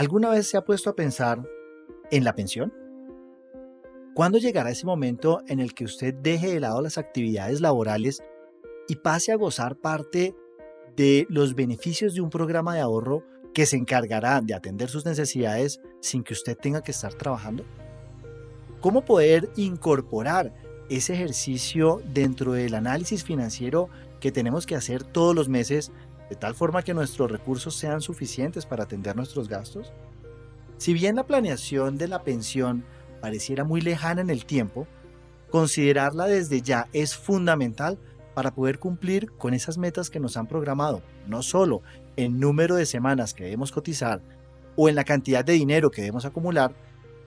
¿Alguna vez se ha puesto a pensar en la pensión? ¿Cuándo llegará ese momento en el que usted deje de lado las actividades laborales y pase a gozar parte de los beneficios de un programa de ahorro que se encargará de atender sus necesidades sin que usted tenga que estar trabajando? ¿Cómo poder incorporar ese ejercicio dentro del análisis financiero que tenemos que hacer todos los meses de tal forma que nuestros recursos sean suficientes para atender nuestros gastos? Si bien la planeación de la pensión pareciera muy lejana en el tiempo, considerarla desde ya es fundamental para poder cumplir con esas metas que nos han programado, no solo en número de semanas que debemos cotizar o en la cantidad de dinero que debemos acumular,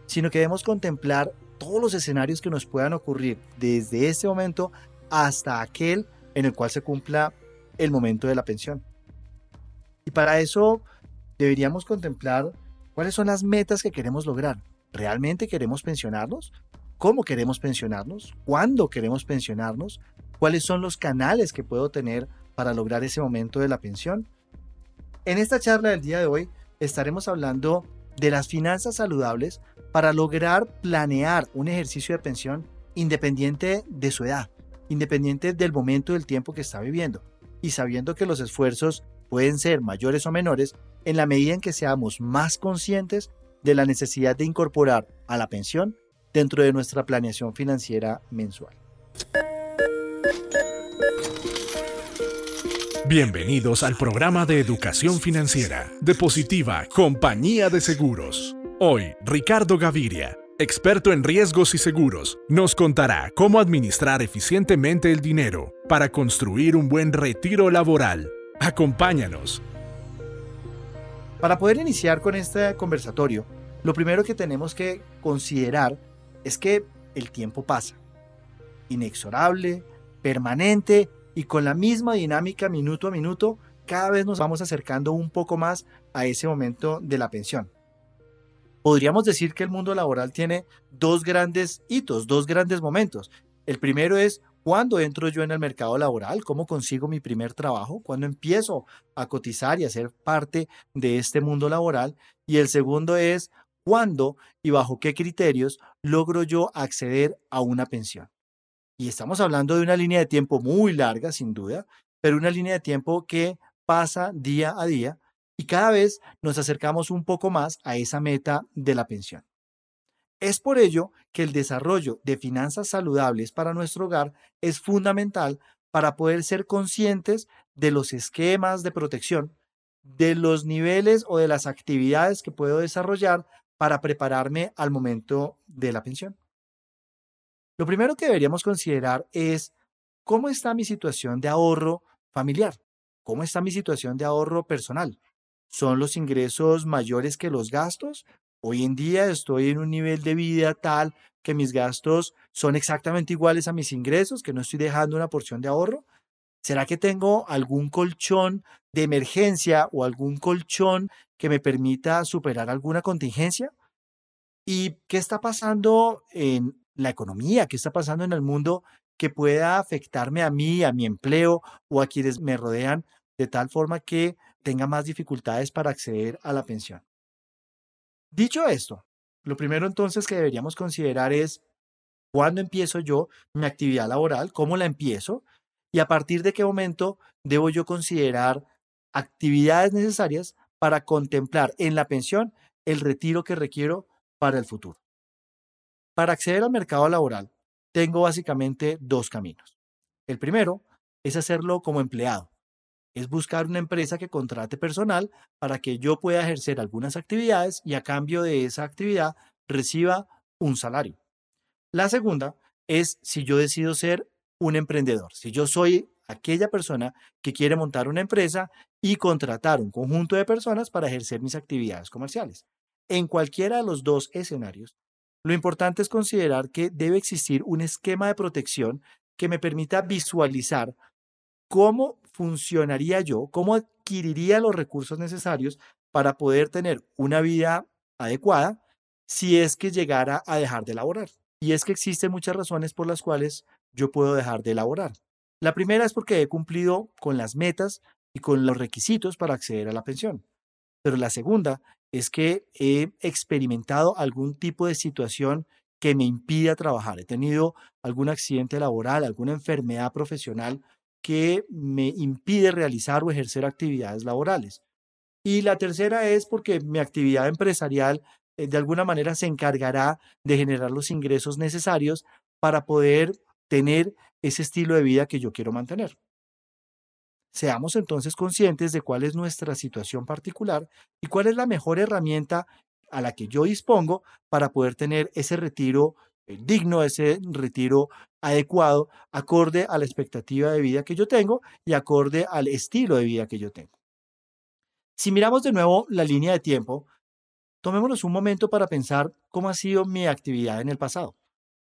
sino que debemos contemplar todos los escenarios que nos puedan ocurrir desde este momento hasta aquel en el cual se cumpla el momento de la pensión. Y para eso deberíamos contemplar cuáles son las metas que queremos lograr. ¿Realmente queremos pensionarnos? ¿Cómo queremos pensionarnos? ¿Cuándo queremos pensionarnos? ¿Cuáles son los canales que puedo tener para lograr ese momento de la pensión? En esta charla del día de hoy estaremos hablando de las finanzas saludables para lograr planear un ejercicio de pensión independiente de su edad, independiente del momento del tiempo que está viviendo y sabiendo que los esfuerzos pueden ser mayores o menores en la medida en que seamos más conscientes de la necesidad de incorporar a la pensión dentro de nuestra planeación financiera mensual. Bienvenidos al programa de educación financiera de Positiva Compañía de Seguros. Hoy, Ricardo Gaviria, experto en riesgos y seguros, nos contará cómo administrar eficientemente el dinero para construir un buen retiro laboral. Acompáñanos. Para poder iniciar con este conversatorio, lo primero que tenemos que considerar es que el tiempo pasa. Inexorable, permanente y con la misma dinámica minuto a minuto, cada vez nos vamos acercando un poco más a ese momento de la pensión podríamos decir que el mundo laboral tiene dos grandes hitos, dos grandes momentos. El primero es cuándo entro yo en el mercado laboral, cómo consigo mi primer trabajo, cuándo empiezo a cotizar y a ser parte de este mundo laboral. Y el segundo es cuándo y bajo qué criterios logro yo acceder a una pensión. Y estamos hablando de una línea de tiempo muy larga, sin duda, pero una línea de tiempo que pasa día a día y cada vez nos acercamos un poco más a esa meta de la pensión. Es por ello que el desarrollo de finanzas saludables para nuestro hogar es fundamental para poder ser conscientes de los esquemas de protección, de los niveles o de las actividades que puedo desarrollar para prepararme al momento de la pensión. Lo primero que deberíamos considerar es cómo está mi situación de ahorro familiar, cómo está mi situación de ahorro personal. ¿Son los ingresos mayores que los gastos? Hoy en día estoy en un nivel de vida tal que mis gastos son exactamente iguales a mis ingresos, que no estoy dejando una porción de ahorro. ¿Será que tengo algún colchón de emergencia o algún colchón que me permita superar alguna contingencia? ¿Y qué está pasando en la economía? ¿Qué está pasando en el mundo que pueda afectarme a mí, a mi empleo o a quienes me rodean de tal forma que tenga más dificultades para acceder a la pensión. Dicho esto, lo primero entonces que deberíamos considerar es cuándo empiezo yo mi actividad laboral, cómo la empiezo y a partir de qué momento debo yo considerar actividades necesarias para contemplar en la pensión el retiro que requiero para el futuro. Para acceder al mercado laboral, tengo básicamente dos caminos. El primero es hacerlo como empleado, es buscar una empresa que contrate personal para que yo pueda ejercer algunas actividades y a cambio de esa actividad reciba un salario. La segunda es si yo decido ser un emprendedor, si yo soy aquella persona que quiere montar una empresa y contratar un conjunto de personas para ejercer mis actividades comerciales. En cualquiera de los dos escenarios, lo importante es considerar que debe existir un esquema de protección que me permita visualizar cómo funcionaría yo, cómo adquiriría los recursos necesarios para poder tener una vida adecuada si es que llegara a dejar de laborar. Y es que existen muchas razones por las cuales yo puedo dejar de laborar. La primera es porque he cumplido con las metas y con los requisitos para acceder a la pensión. Pero la segunda es que he experimentado algún tipo de situación que me impida trabajar. He tenido algún accidente laboral, alguna enfermedad profesional que me impide realizar o ejercer actividades laborales. Y la tercera es porque mi actividad empresarial eh, de alguna manera se encargará de generar los ingresos necesarios para poder tener ese estilo de vida que yo quiero mantener. Seamos entonces conscientes de cuál es nuestra situación particular y cuál es la mejor herramienta a la que yo dispongo para poder tener ese retiro digno, ese retiro adecuado, acorde a la expectativa de vida que yo tengo y acorde al estilo de vida que yo tengo. Si miramos de nuevo la línea de tiempo, tomémonos un momento para pensar cómo ha sido mi actividad en el pasado.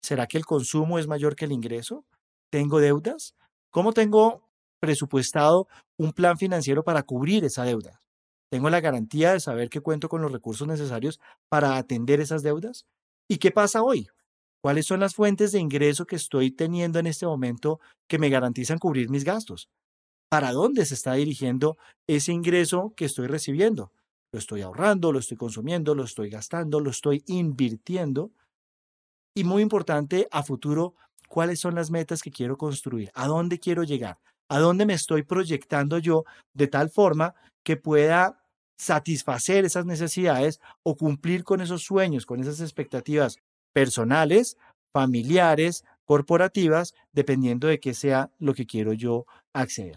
¿Será que el consumo es mayor que el ingreso? ¿Tengo deudas? ¿Cómo tengo presupuestado un plan financiero para cubrir esa deuda? ¿Tengo la garantía de saber que cuento con los recursos necesarios para atender esas deudas? ¿Y qué pasa hoy? ¿Cuáles son las fuentes de ingreso que estoy teniendo en este momento que me garantizan cubrir mis gastos? ¿Para dónde se está dirigiendo ese ingreso que estoy recibiendo? ¿Lo estoy ahorrando? ¿Lo estoy consumiendo? ¿Lo estoy gastando? ¿Lo estoy invirtiendo? Y muy importante, a futuro, ¿cuáles son las metas que quiero construir? ¿A dónde quiero llegar? ¿A dónde me estoy proyectando yo de tal forma que pueda satisfacer esas necesidades o cumplir con esos sueños, con esas expectativas personales, familiares, corporativas, dependiendo de qué sea lo que quiero yo acceder.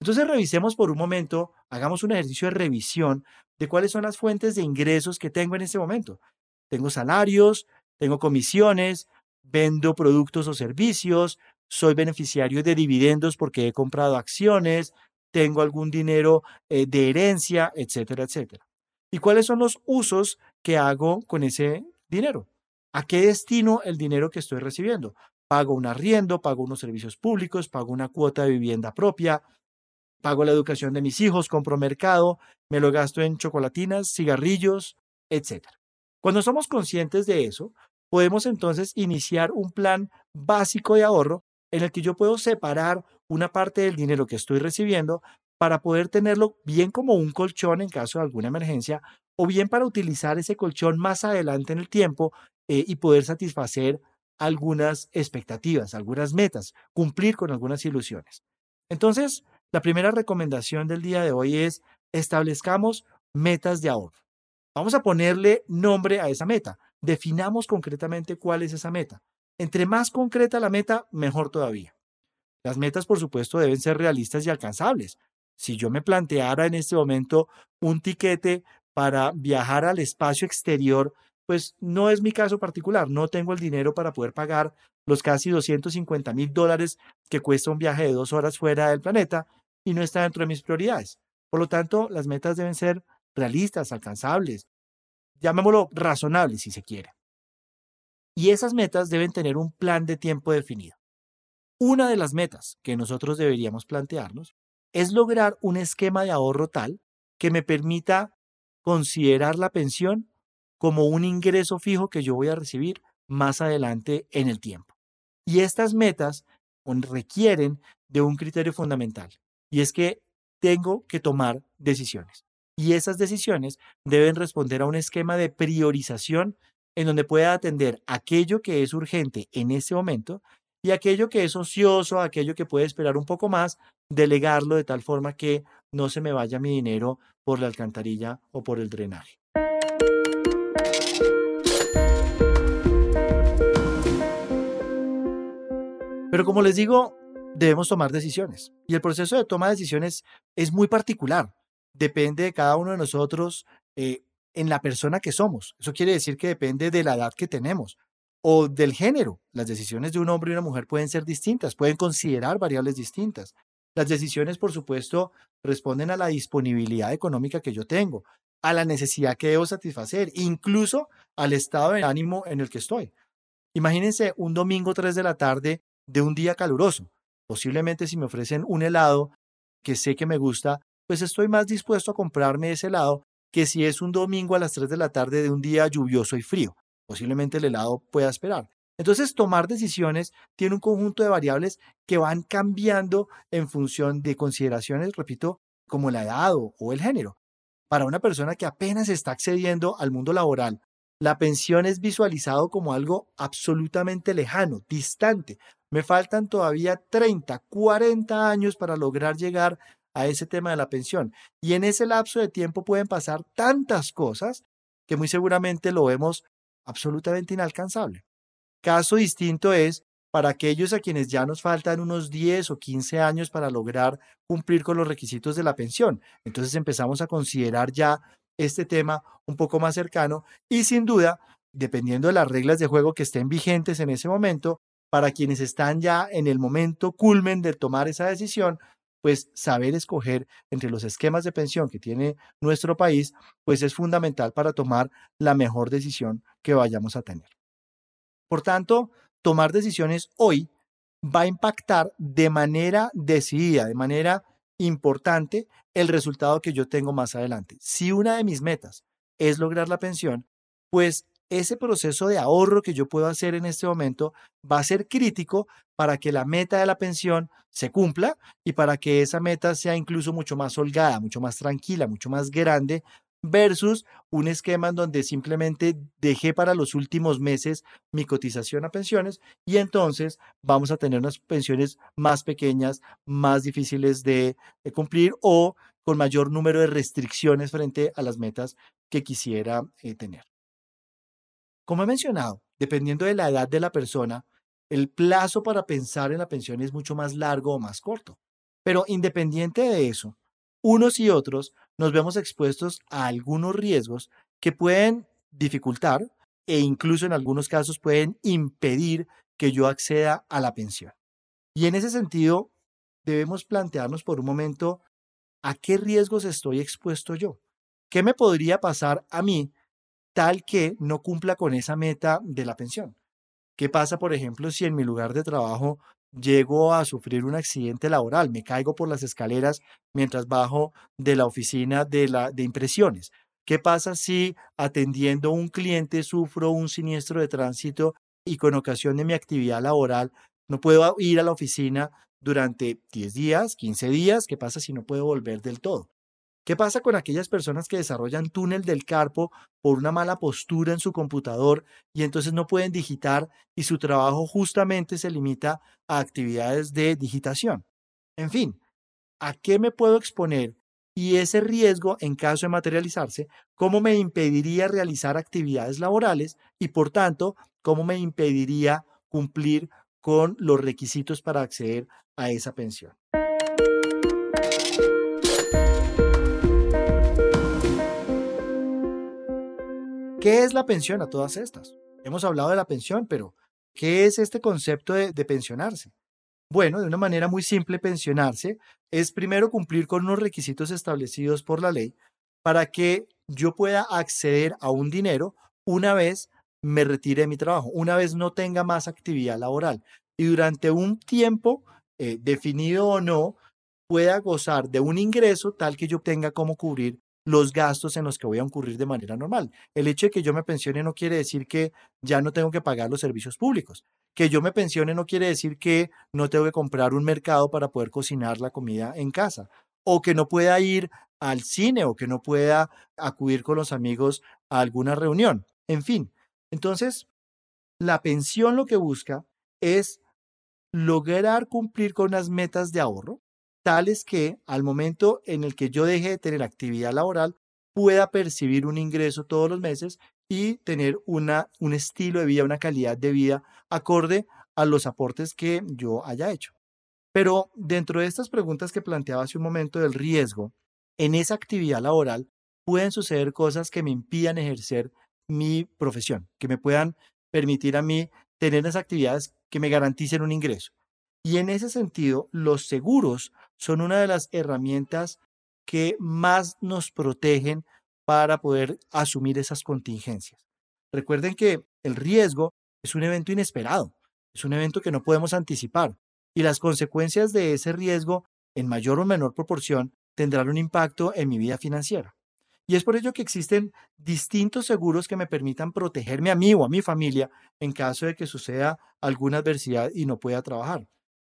Entonces revisemos por un momento, hagamos un ejercicio de revisión de cuáles son las fuentes de ingresos que tengo en este momento. Tengo salarios, tengo comisiones, vendo productos o servicios, soy beneficiario de dividendos porque he comprado acciones, tengo algún dinero eh, de herencia, etcétera, etcétera. ¿Y cuáles son los usos que hago con ese dinero? ¿A qué destino el dinero que estoy recibiendo? Pago un arriendo, pago unos servicios públicos, pago una cuota de vivienda propia, pago la educación de mis hijos, compro mercado, me lo gasto en chocolatinas, cigarrillos, etcétera. Cuando somos conscientes de eso, podemos entonces iniciar un plan básico de ahorro en el que yo puedo separar una parte del dinero que estoy recibiendo para poder tenerlo bien como un colchón en caso de alguna emergencia o bien para utilizar ese colchón más adelante en el tiempo eh, y poder satisfacer algunas expectativas, algunas metas, cumplir con algunas ilusiones. Entonces, la primera recomendación del día de hoy es establezcamos metas de ahorro. Vamos a ponerle nombre a esa meta. Definamos concretamente cuál es esa meta. Entre más concreta la meta, mejor todavía. Las metas, por supuesto, deben ser realistas y alcanzables. Si yo me planteara en este momento un tiquete para viajar al espacio exterior, pues no es mi caso particular. No tengo el dinero para poder pagar los casi 250 mil dólares que cuesta un viaje de dos horas fuera del planeta y no está dentro de mis prioridades. Por lo tanto, las metas deben ser realistas, alcanzables, llamémoslo razonables si se quiere. Y esas metas deben tener un plan de tiempo definido. Una de las metas que nosotros deberíamos plantearnos es lograr un esquema de ahorro tal que me permita considerar la pensión como un ingreso fijo que yo voy a recibir más adelante en el tiempo. Y estas metas requieren de un criterio fundamental, y es que tengo que tomar decisiones. Y esas decisiones deben responder a un esquema de priorización en donde pueda atender aquello que es urgente en ese momento y aquello que es ocioso, aquello que puede esperar un poco más, delegarlo de tal forma que no se me vaya mi dinero por la alcantarilla o por el drenaje. Pero como les digo, debemos tomar decisiones. Y el proceso de toma de decisiones es muy particular. Depende de cada uno de nosotros eh, en la persona que somos. Eso quiere decir que depende de la edad que tenemos o del género. Las decisiones de un hombre y una mujer pueden ser distintas, pueden considerar variables distintas. Las decisiones, por supuesto, responden a la disponibilidad económica que yo tengo, a la necesidad que debo satisfacer, incluso al estado de ánimo en el que estoy. Imagínense un domingo 3 de la tarde de un día caluroso. Posiblemente si me ofrecen un helado que sé que me gusta, pues estoy más dispuesto a comprarme ese helado que si es un domingo a las 3 de la tarde de un día lluvioso y frío posiblemente el helado pueda esperar. Entonces, tomar decisiones tiene un conjunto de variables que van cambiando en función de consideraciones, repito, como la edad o, el género. para una persona que apenas está accediendo al mundo laboral, la pensión es visualizado como algo absolutamente lejano, distante. Me faltan todavía 30, 40 años para lograr llegar a ese tema de la pensión. Y en ese lapso de tiempo pueden pasar tantas cosas que muy seguramente lo vemos absolutamente inalcanzable. Caso distinto es para aquellos a quienes ya nos faltan unos 10 o 15 años para lograr cumplir con los requisitos de la pensión. Entonces empezamos a considerar ya este tema un poco más cercano y sin duda, dependiendo de las reglas de juego que estén vigentes en ese momento, para quienes están ya en el momento culmen de tomar esa decisión, pues saber escoger entre los esquemas de pensión que tiene nuestro país, pues es fundamental para tomar la mejor decisión que vayamos a tener. Por tanto, tomar decisiones hoy va a impactar de manera decidida, de manera importante el resultado que yo tengo más adelante. Si una de mis metas es lograr la pensión, pues ese proceso de ahorro que yo puedo hacer en este momento va a ser crítico para que la meta de la pensión se cumpla y para que esa meta sea incluso mucho más holgada, mucho más tranquila, mucho más grande versus un esquema en donde simplemente dejé para los últimos meses mi cotización a pensiones y entonces vamos a tener unas pensiones más pequeñas, más difíciles de, cumplir o con mayor número de restricciones frente a las metas que quisiera eh, tener. Como he mencionado, dependiendo de la edad de la persona, el plazo para pensar en la pensión es mucho más largo o más corto. Pero independiente de eso, unos y otros nos vemos expuestos a algunos riesgos que pueden dificultar e incluso en algunos casos pueden impedir que yo acceda a la pensión. Y en ese sentido, debemos plantearnos por un momento a qué riesgos estoy expuesto yo. ¿Qué me podría pasar a mí tal que no cumpla con esa meta de la pensión? ¿Qué pasa, por ejemplo, si en mi lugar de trabajo llego a sufrir un accidente laboral, me caigo por las escaleras mientras bajo de la oficina de, la, de impresiones. ¿Qué pasa si atendiendo un cliente sufro un siniestro de tránsito y con ocasión de mi actividad laboral no puedo ir a la oficina durante 10 días, 15 días? ¿Qué pasa si no puedo volver del todo? ¿Qué pasa con aquellas personas que desarrollan túnel del carpo por una mala postura en su computador y entonces no pueden digitar y su trabajo justamente se limita a actividades de digitación? En fin, ¿a qué me puedo exponer? Y ese riesgo, en caso de materializarse, ¿cómo me impediría realizar actividades laborales y, por tanto, cómo me impediría cumplir con los requisitos para acceder a esa pensión? ¿Qué es la pensión a todas estas? Hemos hablado de la pensión, pero ¿qué es este concepto de, pensionarse? Bueno, de una manera muy simple, pensionarse es primero cumplir con unos requisitos establecidos por la ley para que yo pueda acceder a un dinero una vez me retire de mi trabajo, una vez no tenga más actividad laboral y durante un tiempo eh, definido o no pueda gozar de un ingreso tal que yo tenga como cubrir los gastos en los que voy a incurrir de manera normal. El hecho de que yo me pensione no quiere decir que ya no tengo que pagar los servicios públicos. Que yo me pensione no quiere decir que no tengo que comprar un mercado para poder cocinar la comida en casa. O que no pueda ir al cine o que no pueda acudir con los amigos a alguna reunión. En fin, entonces, la pensión lo que busca es lograr cumplir con unas metas de ahorro tales que al momento en el que yo deje de tener actividad laboral, pueda percibir un ingreso todos los meses y tener una, un estilo de vida, una calidad de vida acorde a los aportes que yo haya hecho. Pero dentro de estas preguntas que planteaba hace un momento del riesgo, en esa actividad laboral pueden suceder cosas que me impidan ejercer mi profesión, que me puedan permitir a mí tener las actividades que me garanticen un ingreso. Y en ese sentido, los seguros son una de las herramientas que más nos protegen para poder asumir esas contingencias. Recuerden que el riesgo es un evento inesperado, es un evento que no podemos anticipar y las consecuencias de ese riesgo, en mayor o menor proporción, tendrán un impacto en mi vida financiera. Y es por ello que existen distintos seguros que me permitan protegerme a mí o a mi familia en caso de que suceda alguna adversidad y no pueda trabajar.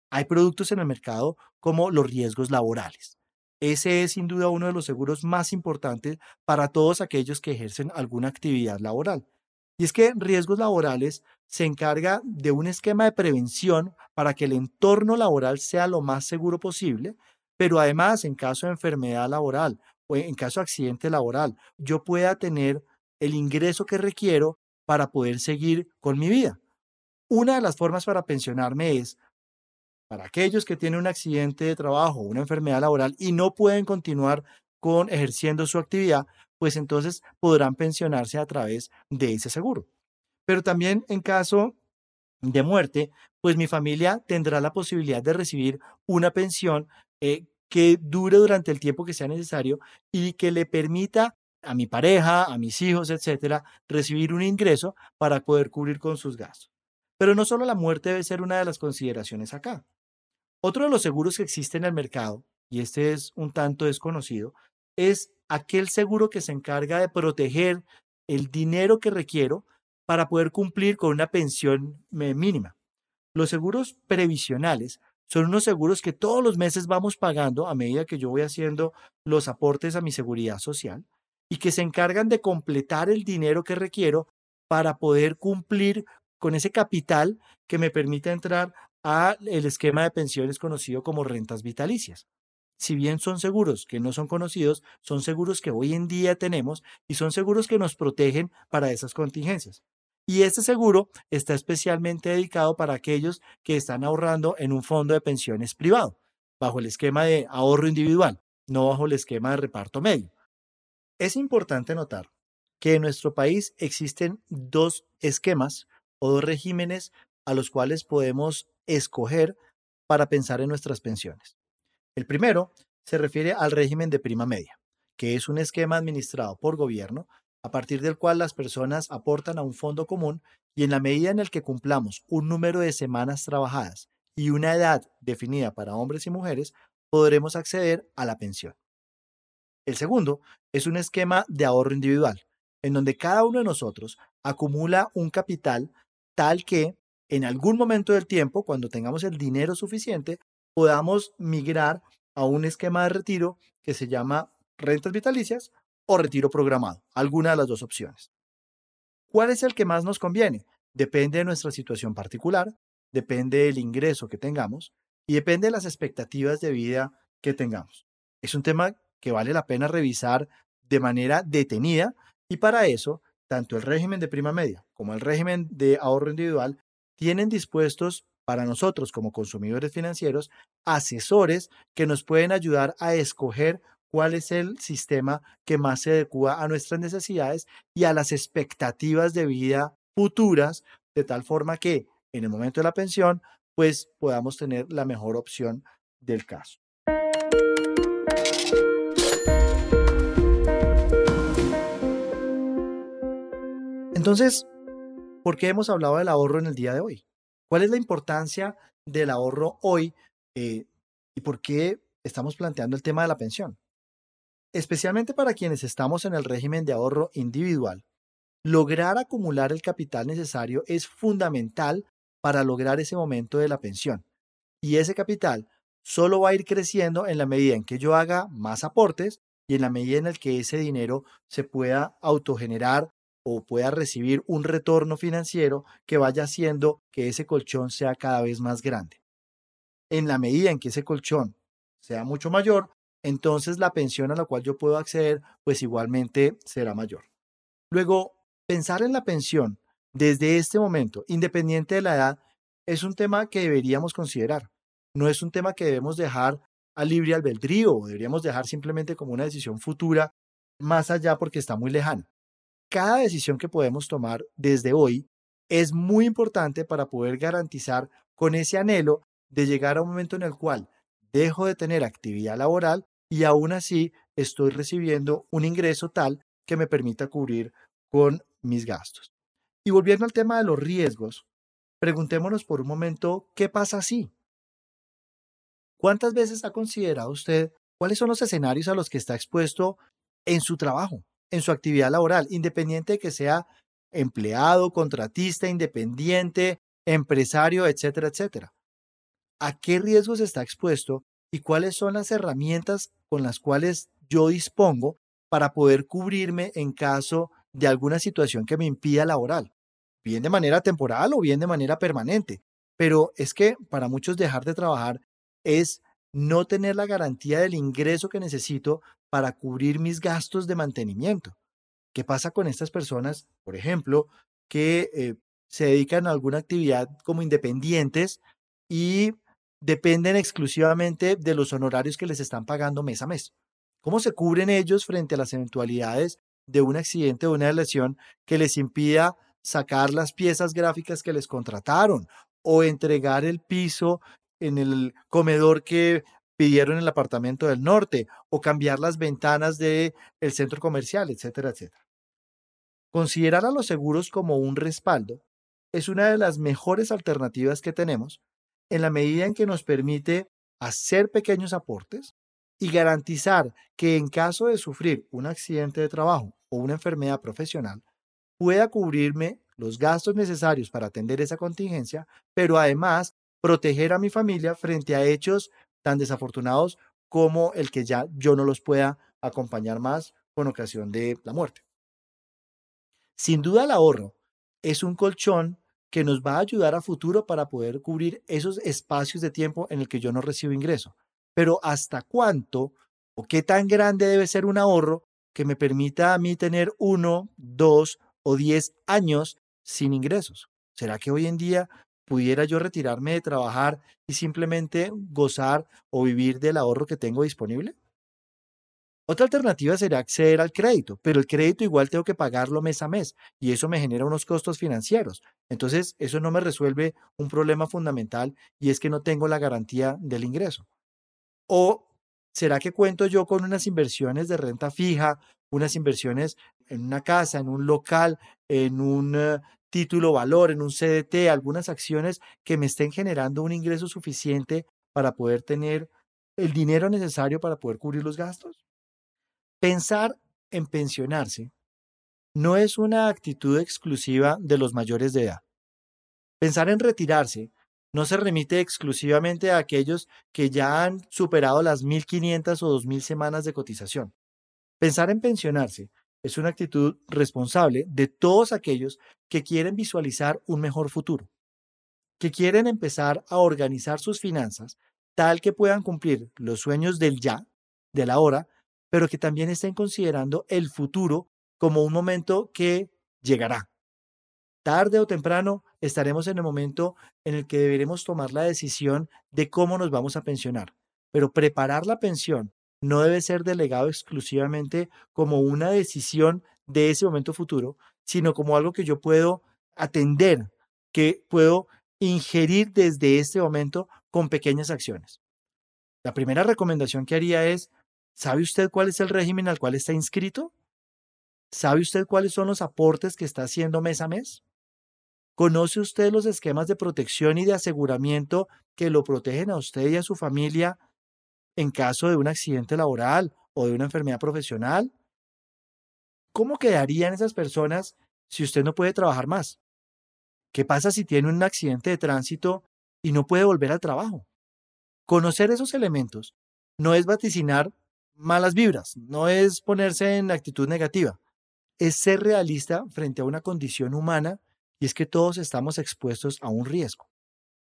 Hay productos en el mercado como los riesgos laborales. ese es sin duda uno de los seguros más importantes para todos aquellos que ejercen alguna actividad laboral. Y es que riesgos laborales se encarga de un esquema de prevención para que el entorno laboral sea lo más seguro posible, pero además en caso de enfermedad laboral o en caso de accidente laboral, yo pueda tener el ingreso que requiero para poder seguir con mi vida. Una de las formas para pensionarme es para aquellos que tienen un accidente de trabajo una enfermedad laboral y no pueden continuar con ejerciendo su actividad, pues entonces podrán pensionarse a través de ese seguro. Pero también en caso de muerte, pues mi familia tendrá la posibilidad de recibir una pensión eh, que dure durante el tiempo que sea necesario y que le permita a mi pareja, a mis hijos, etcétera, recibir un ingreso para poder cubrir con sus gastos. Pero no solo la muerte debe ser una de las consideraciones acá. Otro de los seguros que existe en el mercado, y este es un tanto desconocido, es aquel seguro que se encarga de proteger el dinero que requiero para poder cumplir con una pensión mínima. Los seguros previsionales son unos seguros que todos los meses vamos pagando a medida que yo voy haciendo los aportes a mi seguridad social y que se encargan de completar el dinero que requiero para poder cumplir con ese capital que me permite entrar a el esquema de pensiones conocido como rentas vitalicias. Si bien son seguros que no son conocidos, son seguros que hoy en día tenemos y son seguros que nos protegen para esas contingencias. Y este seguro está especialmente dedicado para aquellos que están ahorrando en un fondo de pensiones privado, bajo el esquema de ahorro individual, no bajo el esquema de reparto medio. Es importante notar que en nuestro país existen dos esquemas o dos regímenes a los cuales podemos escoger para pensar en nuestras pensiones. El primero se refiere al régimen de prima media, que es un esquema administrado por gobierno a partir del cual las personas aportan a un fondo común y en la medida en el que cumplamos un número de semanas trabajadas y una edad definida para hombres y mujeres, podremos acceder a la pensión. El segundo es un esquema de ahorro individual, en donde cada uno de nosotros acumula un capital tal que en algún momento del tiempo, cuando tengamos el dinero suficiente, podamos migrar a un esquema de retiro que se llama rentas vitalicias o retiro programado, alguna de las dos opciones. ¿Cuál es el que más nos conviene? Depende de nuestra situación particular, depende del ingreso que tengamos y depende de las expectativas de vida que tengamos. Es un tema que vale la pena revisar de manera detenida y para eso, tanto el régimen de prima media como el régimen de ahorro individual tienen dispuestos para nosotros como consumidores financieros asesores que nos pueden ayudar a escoger cuál es el sistema que más se adecua a nuestras necesidades y a las expectativas de vida futuras, de tal forma que en el momento de la pensión, pues podamos tener la mejor opción del caso. Entonces, ¿por qué hemos hablado del ahorro en el día de hoy? ¿Cuál es la importancia del ahorro hoy eh, y por qué estamos planteando el tema de la pensión? Especialmente para quienes estamos en el régimen de ahorro individual, lograr acumular el capital necesario es fundamental para lograr ese momento de la pensión. Y ese capital solo va a ir creciendo en la medida en que yo haga más aportes y en la medida en la que ese dinero se pueda autogenerar o pueda recibir un retorno financiero que vaya haciendo que ese colchón sea cada vez más grande. En la medida en que ese colchón sea mucho mayor, entonces la pensión a la cual yo puedo acceder, pues igualmente será mayor. Luego, pensar en la pensión desde este momento, independiente de la edad, es un tema que deberíamos considerar. No es un tema que debemos dejar a libre albedrío o deberíamos dejar simplemente como una decisión futura más allá porque está muy lejana cada decisión que podemos tomar desde hoy es muy importante para poder garantizar con ese anhelo de llegar a un momento en el cual dejo de tener actividad laboral y aún así estoy recibiendo un ingreso tal que me permita cubrir con mis gastos. Y volviendo al tema de los riesgos, preguntémonos por un momento, ¿qué pasa si? ¿Cuántas veces ha considerado usted cuáles son los escenarios a los que está expuesto en su trabajo? En su actividad laboral, independiente de que sea empleado, contratista, independiente, empresario, etcétera, etcétera. ¿A qué riesgos está expuesto y cuáles son las herramientas con las cuales yo dispongo para poder cubrirme en caso de alguna situación que me impida laboral, bien de manera temporal o bien de manera permanente. Pero es que para muchos dejar de trabajar es no tener la garantía del ingreso que necesito para cubrir mis gastos de mantenimiento. ¿Qué pasa con estas personas, por ejemplo, que eh, se dedican a alguna actividad como independientes y dependen exclusivamente de los honorarios que les están pagando mes a mes? ¿Cómo se cubren ellos frente a las eventualidades de un accidente o una lesión que les impida sacar las piezas gráficas que les contrataron o entregar el piso en el comedor que pidieron en el apartamento del norte o cambiar las ventanas del el centro comercial, etcétera, etcétera. Considerar a los seguros como un respaldo es una de las mejores alternativas que tenemos en la medida en que nos permite hacer pequeños aportes y garantizar que en caso de sufrir un accidente de trabajo o una enfermedad profesional, pueda cubrirme los gastos necesarios para atender esa contingencia, pero además proteger a mi familia frente a hechos tan desafortunados como el que ya yo no los pueda acompañar más con ocasión de la muerte. Sin duda el ahorro es un colchón que nos va a ayudar a futuro para poder cubrir esos espacios de tiempo en el que yo no recibo ingreso. Pero ¿hasta cuánto o qué tan grande debe ser un ahorro que me permita a mí tener uno, dos o diez años sin ingresos? ¿Será que hoy en día pudiera yo retirarme de trabajar y simplemente gozar o vivir del ahorro que tengo disponible? Otra alternativa sería acceder al crédito, pero el crédito igual tengo que pagarlo mes a mes y eso me genera unos costos financieros. Entonces, eso no me resuelve un problema fundamental y es que no tengo la garantía del ingreso. ¿O será que cuento yo con unas inversiones de renta fija, unas inversiones en una casa, en un local, en un eh, título valor, en un CDT, algunas acciones que me estén generando un ingreso suficiente para poder tener el dinero necesario para poder cubrir los gastos? Pensar en pensionarse no es una actitud exclusiva de los mayores de edad. Pensar en retirarse no se remite exclusivamente a aquellos que ya han superado las 1.500 o 2.000 semanas de cotización. Pensar en pensionarse es una actitud responsable de todos aquellos que quieren visualizar un mejor futuro, que quieren empezar a organizar sus finanzas tal que puedan cumplir los sueños del ya, de la hora, pero que también estén considerando el futuro como un momento que llegará. Tarde o temprano estaremos en el momento en el que deberemos tomar la decisión de cómo nos vamos a pensionar, pero preparar la pensión no debe ser delegado exclusivamente como una decisión de ese momento futuro, sino como algo que yo puedo atender, que puedo ingerir desde este momento con pequeñas acciones. La primera recomendación que haría es ¿Sabe usted cuál es el régimen al cual está inscrito? ¿Sabe usted cuáles son los aportes que está haciendo mes a mes? ¿Conoce usted los esquemas de protección y de aseguramiento que lo protegen a usted y a su familia en caso de un accidente laboral o de una enfermedad profesional? ¿Cómo quedarían esas personas si usted no puede trabajar más? ¿Qué pasa si tiene un accidente de tránsito y no puede volver al trabajo? Conocer esos elementos no es vaticinar malas vibras, no es ponerse en actitud negativa, es ser realista frente a una condición humana y es que todos estamos expuestos a un riesgo,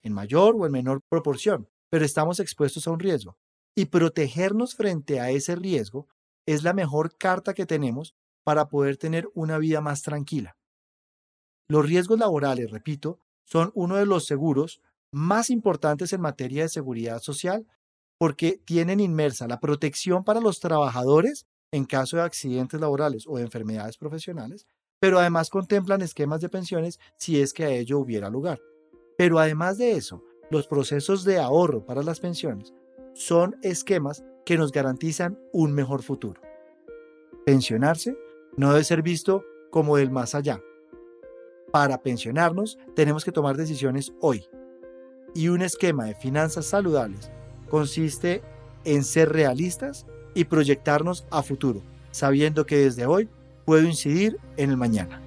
en mayor o en menor proporción, pero estamos expuestos a un riesgo. Y protegernos frente a ese riesgo es la mejor carta que tenemos para poder tener una vida más tranquila. Los riesgos laborales, repito, son uno de los seguros más importantes en materia de seguridad social porque tienen inmersa la protección para los trabajadores en caso de accidentes laborales o de enfermedades profesionales, pero además contemplan esquemas de pensiones si es que a ello hubiera lugar. Pero además de eso, los procesos de ahorro para las pensiones son esquemas que nos garantizan un mejor futuro. Pensionarse no debe ser visto como el más allá. Para pensionarnos tenemos que tomar decisiones hoy. Y un esquema de finanzas saludables consiste en ser realistas y proyectarnos a futuro, sabiendo que desde hoy puedo incidir en el mañana.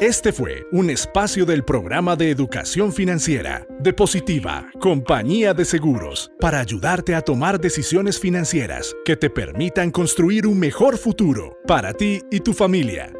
Este fue un espacio del programa de educación financiera de Positiva, compañía de seguros, para ayudarte a tomar decisiones financieras que te permitan construir un mejor futuro para ti y tu familia.